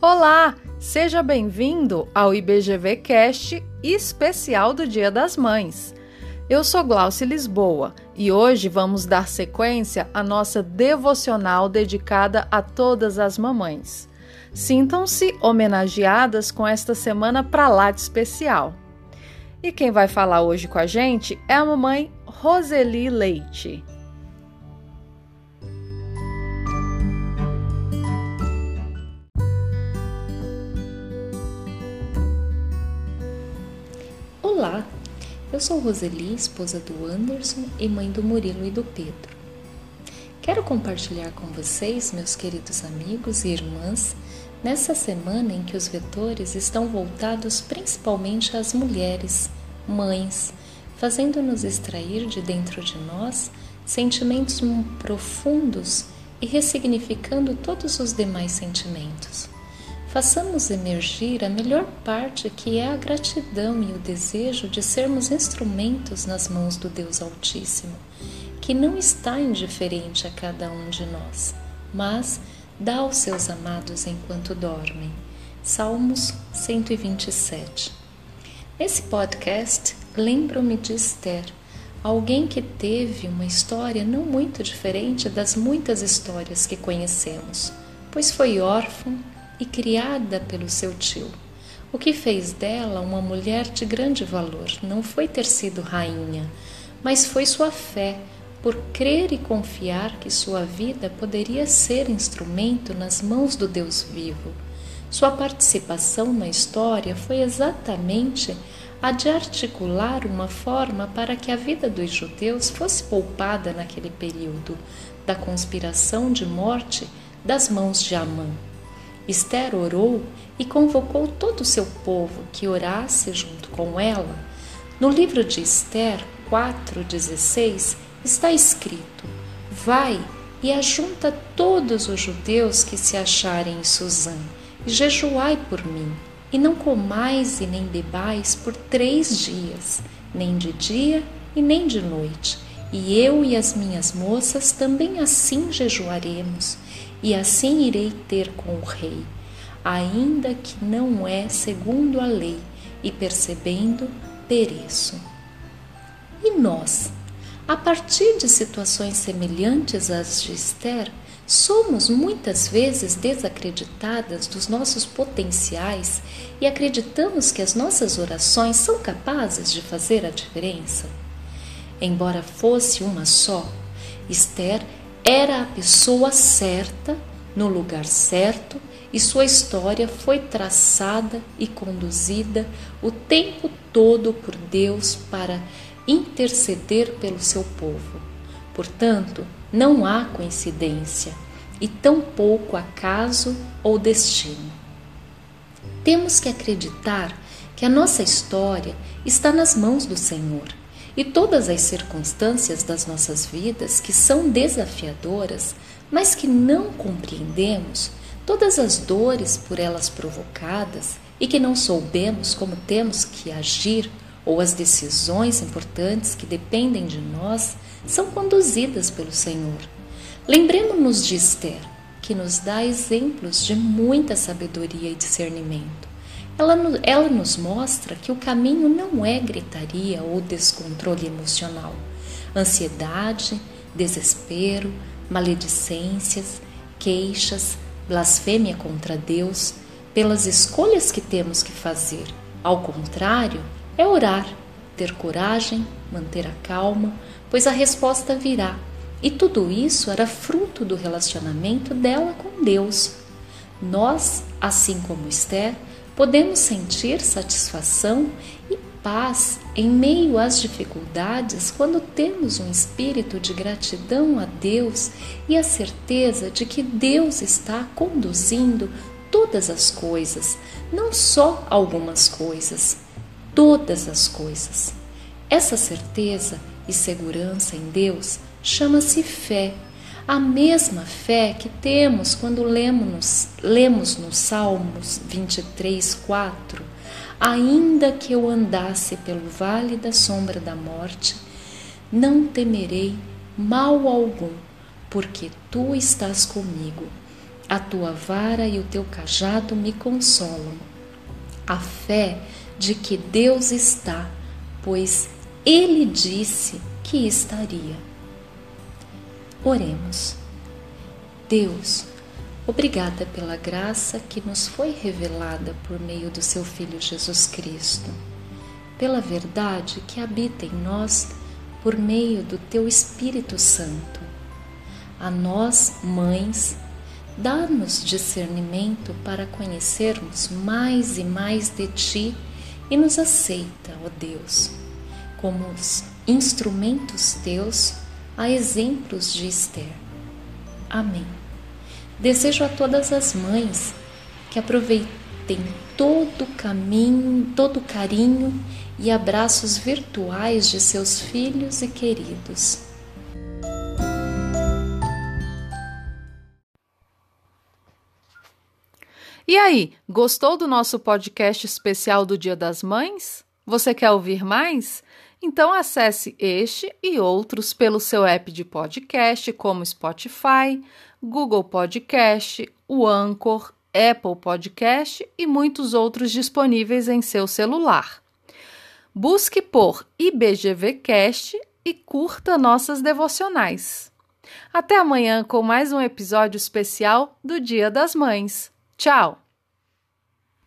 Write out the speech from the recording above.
Olá, seja bem-vindo ao IBGV Cast especial do Dia das Mães. Eu sou Glaucia Lisboa e hoje vamos dar sequência à nossa devocional dedicada a todas as mamães. Sintam-se homenageadas com esta semana para lá de especial. E quem vai falar hoje com a gente é a mamãe Roseli Leite. Olá, eu sou Roseli, esposa do Anderson e mãe do Murilo e do Pedro. Quero compartilhar com vocês, meus queridos amigos e irmãs, nessa semana em que os vetores estão voltados principalmente às mulheres, mães, fazendo-nos extrair de dentro de nós sentimentos profundos e ressignificando todos os demais sentimentos façamos emergir a melhor parte que é a gratidão e o desejo de sermos instrumentos nas mãos do Deus Altíssimo, que não está indiferente a cada um de nós, mas dá aos seus amados enquanto dormem. Salmos 127. Nesse podcast, lembro-me de Esther, alguém que teve uma história não muito diferente das muitas histórias que conhecemos, pois foi órfã e criada pelo seu tio. O que fez dela uma mulher de grande valor não foi ter sido rainha, mas foi sua fé, por crer e confiar que sua vida poderia ser instrumento nas mãos do Deus vivo. Sua participação na história foi exatamente a de articular uma forma para que a vida dos judeus fosse poupada naquele período da conspiração de morte das mãos de Amã. Esther orou e convocou todo o seu povo que orasse junto com ela. No livro de Esther 4,16 está escrito: Vai e ajunta todos os judeus que se acharem em Suzã, e jejuai por mim, e não comais e nem bebais por três dias, nem de dia e nem de noite. E eu e as minhas moças também assim jejuaremos e assim irei ter com o rei, ainda que não é segundo a lei, e percebendo, pereço. E nós, a partir de situações semelhantes às de Esther, somos muitas vezes desacreditadas dos nossos potenciais e acreditamos que as nossas orações são capazes de fazer a diferença? Embora fosse uma só, Esther era a pessoa certa, no lugar certo, e sua história foi traçada e conduzida o tempo todo por Deus para interceder pelo seu povo. Portanto, não há coincidência e tampouco acaso ou destino. Temos que acreditar que a nossa história está nas mãos do Senhor e todas as circunstâncias das nossas vidas que são desafiadoras, mas que não compreendemos, todas as dores por elas provocadas e que não soubemos como temos que agir, ou as decisões importantes que dependem de nós, são conduzidas pelo Senhor. Lembremos-nos de Esther, que nos dá exemplos de muita sabedoria e discernimento ela, ela nos mostra que o caminho não é gritaria ou descontrole emocional, ansiedade, desespero, maledicências, queixas, blasfêmia contra Deus, pelas escolhas que temos que fazer. Ao contrário, é orar, ter coragem, manter a calma, pois a resposta virá. E tudo isso era fruto do relacionamento dela com Deus. Nós, assim como Esther, podemos sentir satisfação e paz em meio às dificuldades quando temos um espírito de gratidão a Deus e a certeza de que Deus está conduzindo todas as coisas, não só algumas coisas, todas as coisas. Essa certeza e segurança em Deus chama-se fé a mesma fé que temos quando lemos, lemos no Salmos 23, 4: Ainda que eu andasse pelo vale da sombra da morte, não temerei mal algum, porque tu estás comigo. A tua vara e o teu cajado me consolam. A fé de que Deus está, pois Ele disse que estaria. Oremos. Deus, obrigada pela graça que nos foi revelada por meio do Seu Filho Jesus Cristo, pela verdade que habita em nós por meio do Teu Espírito Santo. A nós, mães, dá-nos discernimento para conhecermos mais e mais de Ti e nos aceita, ó Deus, como os instrumentos Teus, a exemplos de Esther. Amém. Desejo a todas as mães que aproveitem todo o caminho, todo o carinho e abraços virtuais de seus filhos e queridos. E aí, gostou do nosso podcast especial do Dia das Mães? Você quer ouvir mais? Então acesse este e outros pelo seu app de podcast, como Spotify, Google Podcast, o Anchor, Apple Podcast e muitos outros disponíveis em seu celular. Busque por IBGVcast e curta nossas devocionais. Até amanhã com mais um episódio especial do Dia das Mães. Tchau!